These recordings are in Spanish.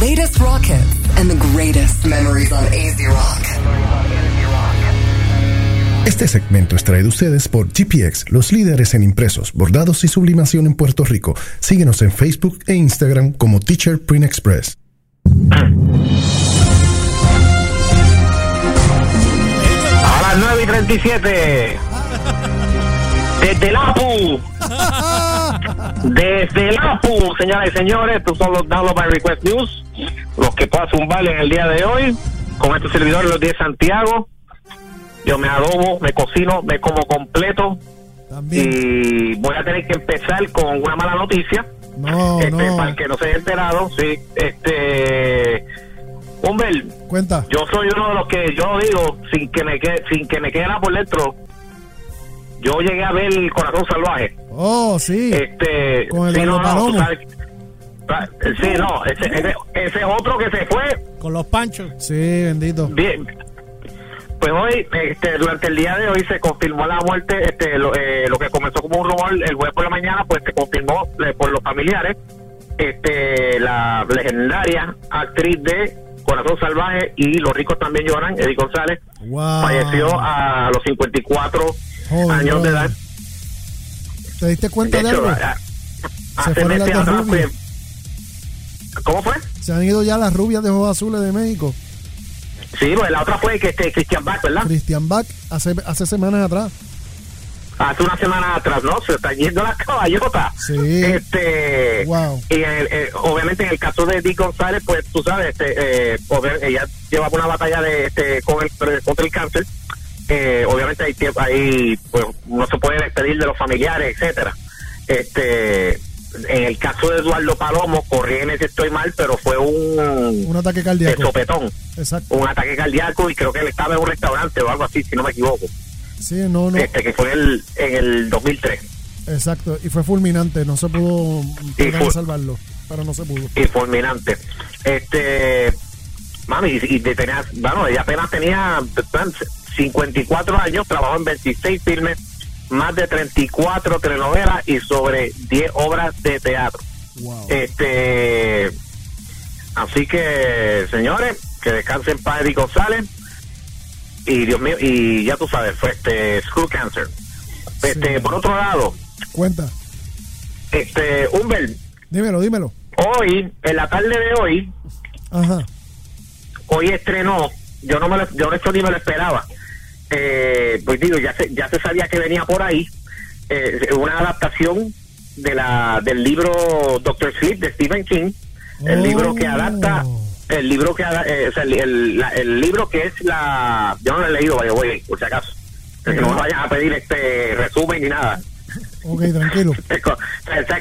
latest rock hits and the greatest memories on AZ Rock. Este segmento es traído a ustedes por GPX, los líderes en impresos, bordados y sublimación en Puerto Rico. Síguenos en Facebook e Instagram como Teacher Print Express. A las 9 y 37. Desde el APU. Desde el APU, señoras y señores. Estos son los Download by Request News. Los que puedo zumbar en el día de hoy. Con estos servidores, los 10 Santiago. Yo me adobo, me cocino, me como completo. Y voy a tener que empezar con una mala noticia. No, este, no. Para el que no se haya enterado, sí. Este. Humber, Cuenta. yo soy uno de los que yo digo sin que me quede, sin que me quede nada por dentro. Yo llegué a ver el corazón salvaje. Oh, sí. Este, Con el sí, no, Eduardo no, tú Palomo. sabes- sí, no, ese, ese, ese es otro que se fue. Con los panchos. Sí, bendito. Bien. Pues hoy, este, durante el día de hoy se confirmó la muerte, este, lo, eh, lo que comenzó como un rumor el jueves por la mañana, pues se confirmó eh, por los familiares, este, la legendaria actriz de Corazón Salvaje y Los ricos también lloran, Eddie González, Wow. falleció a los 54 Años de edad. ¿Te diste cuenta De de, hecho, algo? a- Se hace fueron las meses dos atrás, rubias. pues, ¿Cómo fue? Se han ido ya las rubias de ojos azules de México. Sí, pues, la otra fue que este Christian Bach, ¿verdad? Christian Bach hace, hace semanas atrás. hace una semana atrás, ¿no? Se está yendo la caballota. Sí. Este, Wow. y el- eh, obviamente en el caso de Dick González, pues tú sabes, este, eh, ella llevaba una batalla de este con el, contra el cáncer. Eh, obviamente hay tiempo ahí, pues no se puede despedir de los familiares, etcétera. Este, en el caso de Eduardo Palomo, corrígeme si estoy mal, pero fue un, Un ataque de cardíaco. sopetón, Exacto. un ataque cardíaco y creo que él estaba en un restaurante o algo así, si no me equivoco. Sí, no, no. Este, que fue en el, en el 2003. Exacto. Y fue fulminante. No se pudo fue- salvarlo. Pero no se pudo. y fulminante. Este, mami, y, y de- bueno, ella apenas tenía 54 años, trabajó en 26 filmes, más de 34 telenovelas y sobre 10 obras de teatro. Wow. Este, así que, señores, que descansen Padre y González. Y Dios mío, y ya tú sabes, fue este Screw Cancer. Este, Sí. por otro lado, Cuenta. este, Humbert, Dímelo, dímelo. hoy, en la tarde de hoy, Ajá. hoy estrenó, yo no me lo, yo esto ni me lo esperaba. Eh, pues digo, ya se, ya se sabía que venía por ahí eh, una adaptación de la del libro Doctor Sleep de Stephen King, el Oh. libro que adapta, el libro que eh, o sea, el, el- la- el libro que es la, yo no lo he leído, vaya, voy, por si acaso, que no me vayan a pedir este resumen ni nada. Ok, tranquilo. Está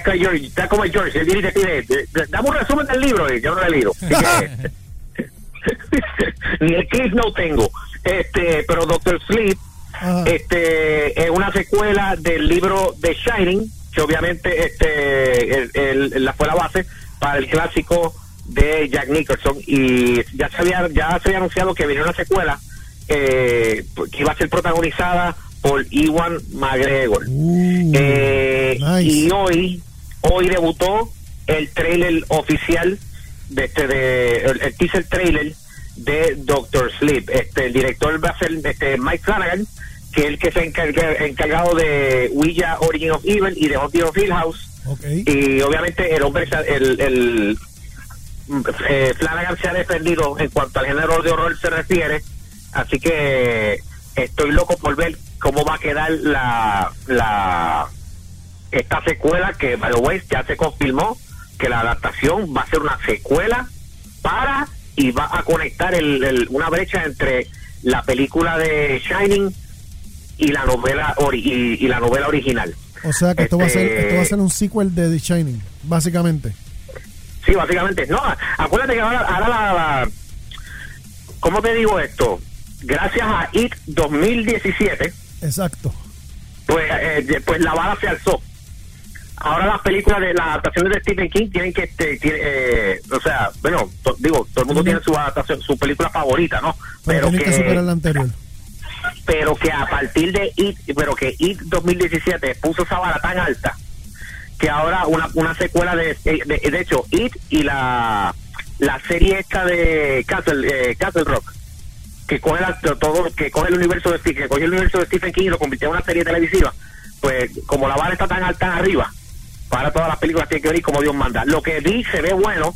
como George, está como George, él viene y te pide, "D- d- dame un resumen del libro, y yo no lo he leído. Ni el clip no tengo. Este, pero Doctor Sleep, Ajá. este, es una secuela del libro The Shining, que obviamente este, el- el- la fue la base para el clásico de Jack Nicholson y ya se había, ya se había anunciado que venía una secuela eh, que iba a ser protagonizada por Iwan McGregor. Uh, Eh, nice. Y hoy, hoy debutó el trailer oficial de este de el, el teaser trailer de Doctor Sleep. Este el director va a ser este Mike Flanagan, que es el que se encarga encargado de Ouija Origin of Evil y de Haunting of Hill House. Y obviamente el hombre, el, el eh, Flanagan se ha defendido en cuanto al género de horror se refiere, así que estoy loco por ver cómo va a quedar la, la esta secuela que, by the way, ya se confirmó que la adaptación va a ser una secuela para y va a conectar el, el- una brecha entre la película de Shining y la novela ori- y, y la novela original. O sea que esto va a ser Este- esto va a ser un sequel de The Shining, básicamente. Sí, básicamente. No, acuérdate que ahora, ahora la, la- ¿Cómo te digo esto? Gracias a IT 2017, Exacto. pues, eh, pues la bala se alzó. Ahora las películas de las adaptaciones de Stephen King tienen que, este, tiene, eh, o sea, bueno, to- digo, todo el mundo tiene su adaptación, su película favorita, ¿no? Pero, que superar la que, anterior. pero que a partir de IT, pero que IT 2017 puso esa vara tan alta que ahora una, una secuela de, de, de hecho, IT y la la serie esta de Castle, eh, Castle Rock, que coge la- todo, que coge el universo de Stephen, que cogió el universo de Stephen King y lo convirtió en una serie televisiva, pues como la vara está tan alta arriba, para todas las películas tiene que y como Dios manda. Lo que vi se ve bueno,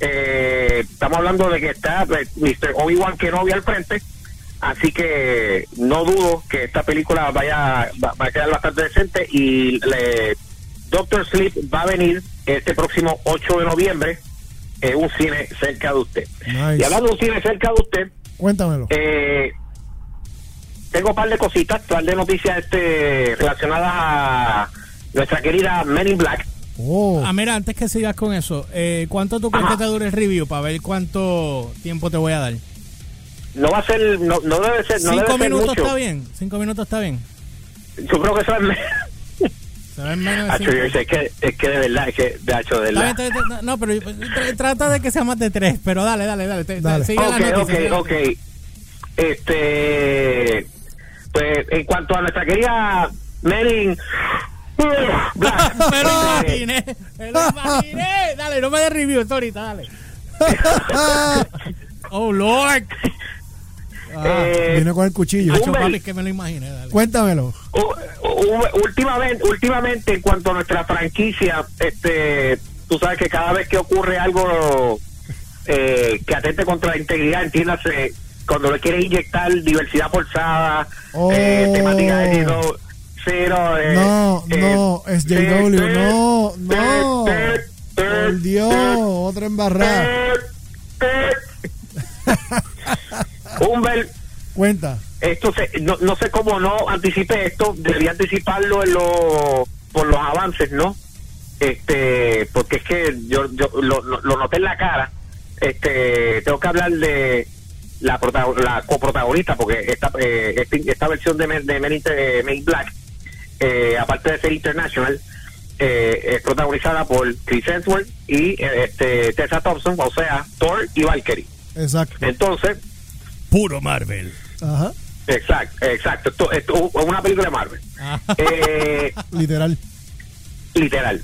eh, estamos hablando de que está eh, Mr. Obi-Wan Kenobi al frente, así que no dudo que esta película vaya va, va a quedar bastante decente y le, Doctor Sleep va a venir este próximo 8 de noviembre en un cine cerca de usted. Nice. Y hablando de un cine cerca de usted, Cuéntamelo. eh, tengo un par de cositas, un par de noticias este, relacionadas a nuestra querida Men in Black. Oh, Ah, mira, antes que sigas con eso, eh, ¿cuánto tú crees que te dure el review para ver cuánto tiempo te voy a dar? No va a ser, no, no debe ser, no ¿Cinco debe ser minutos mucho. está bien? ¿Cinco minutos está bien? Yo creo que eso es... me- Se ven menos es que, es que de verdad, es que de hecho, de verdad. bien, está bien, está- no, pero tra- trata de que sea más de tres, pero dale, dale, dale. te- Dale. Sigue la Ok, noticia, ok, sigue la ok. noticia. Este, pues en cuanto a nuestra querida Merin Me lo imaginé, me lo imaginé. Dale, no me des review esto ahorita, dale. Oh, Lord. ah, eh, vine con el cuchillo. Ay, Hacho, Humber. papi, es que me lo imaginé, dale. Cuéntamelo. u- u- últimamente, últimamente en cuanto a nuestra franquicia, este, tú sabes que cada vez que ocurre algo eh, que atente contra la integridad, entiéndase, cuando le quiere inyectar diversidad forzada, Oh. eh, temática de cero, eh, No, eh, no, es JW. No, no. Por Dios, otra embarrada. Humbert, Cuenta. esto se, no, no sé cómo no anticipé esto, debería anticiparlo en lo, por los avances, ¿no? Este, porque es que yo, yo lo, lo- lo noté en la cara. Este, tengo que hablar de la, la coprotagonista, porque esta, eh, esta versión de, Men- de Men in Black, eh, aparte de ser international, eh, es protagonizada por Chris Hemsworth y eh, este, Tessa Thompson, o sea, Thor y Valkyrie. Exacto. Entonces, Puro Marvel. Ajá. Exacto, exacto. Esto, esto es una película de Marvel. Eh, Literal. literal.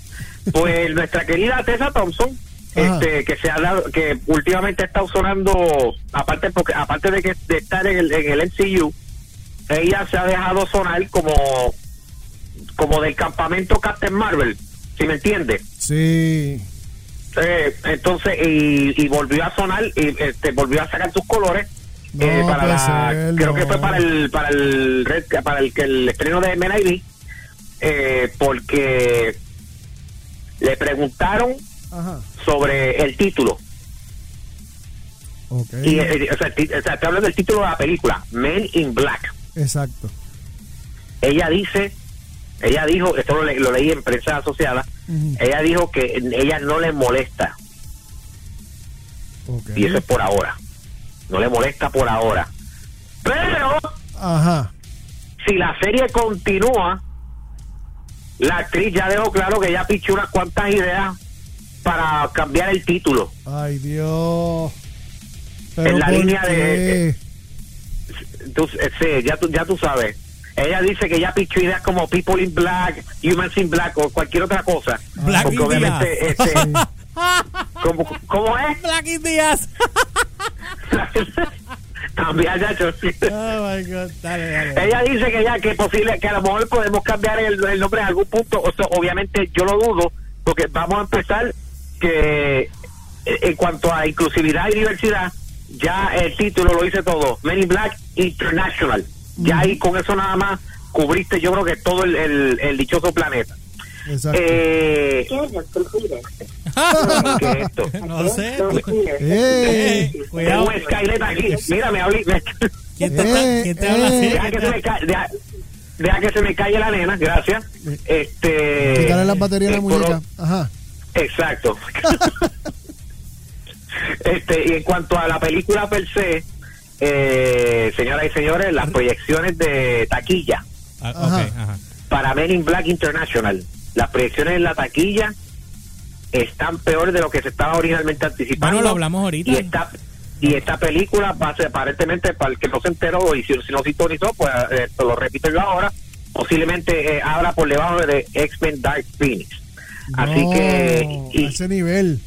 Pues nuestra querida Tessa Thompson, Ajá. este, que se ha dado, que últimamente ha estado sonando, aparte porque aparte de que de estar en el, en el MCU, ella se ha dejado sonar como como del campamento Captain Marvel, si me entiende. Sí. Eh, entonces y, y volvió a sonar y este volvió a sacar sus colores eh, para la ser, creo no. que fue para el para el para el que el estreno de Men ID, eh, porque le preguntaron Ajá. sobre el título Ok. y eh, o sea, o sea, te hablo del título de la película Men in Black Exacto. ella dice ella dijo esto lo, le- lo leí en prensa asociada ella dijo que ella no le molesta y eso es por ahora. No le molesta por ahora. Pero Ajá. si la serie continúa, la actriz ya dejó claro que ya pichó unas cuantas ideas para cambiar el título. Ay, Dios. En la ¿por línea de- qué? Tú, eh, sí, ya tú, ya tú sabes. Ella dice que ya pichó ideas como People in Black, Humans in Black o cualquier otra cosa. Black Porque obviamente, este. ¿cómo, cómo es? Black in Díaz. También ya yo. Oh my God. Dale, dale. Ella dice que ya que es posible que a lo mejor podemos cambiar el, el nombre en algún punto. O sea, obviamente yo lo dudo porque vamos a empezar que eh, en cuanto a inclusividad y diversidad ya el título lo dice todo. Men in Black International. Ya ahí con eso nada más cubriste yo creo que todo el, el- el dichoso planeta. Exacto. Eh, ¿Qué es esto? No sé. ¡Eh! Eh, Tengo aquí. Mira, me hablé. me- ¿Quién te, está- Eh, quién te habla así? Deja que se me ca- deja, deja que se me calle la nena, gracias. Este. Quitarle las baterías a la muñeca. Ajá. Exacto. este, y en cuanto a la película per se, eh, señoras y señores, las proyecciones de taquilla Ah, Ajá. ok, ajá. para Men in Black International, las proyecciones en la taquilla están peor de lo que se estaba originalmente anticipando. Bueno, lo hablamos ahorita. Y esta, y esta película va a ser aparentemente, para el que no se enteró y si, si no sintonizó, pues eh, lo repito yo ahora, posiblemente eh, habla por debajo de X-Men Dark Phoenix. Así No, que, a ese nivel.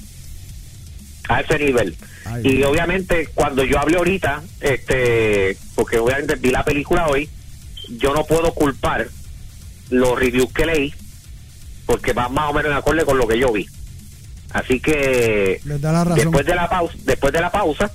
A ese nivel. Ay, y obviamente cuando yo hablé ahorita, este, porque obviamente vi la película hoy, yo no puedo culpar los reviews que leí porque van más o menos en acorde con lo que yo vi. Así que da la razón. después de la pausa, después de la pausa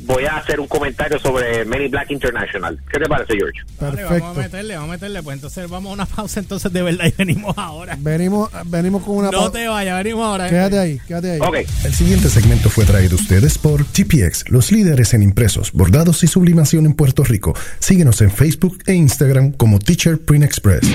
voy a hacer un comentario sobre Many Black International. ¿Qué te parece, George? Vale, vamos a Perfecto. meterle, vamos a meterle. Pues entonces vamos a una pausa entonces de verdad y venimos ahora. Venimos, venimos con una No pausa. te vayas, venimos ahora. Quédate ahí, quédate ahí. Ok. El siguiente segmento fue traído a ustedes por GPX, los líderes en impresos, bordados y sublimación en Puerto Rico. Síguenos en Facebook e Instagram como Teacher Print Express.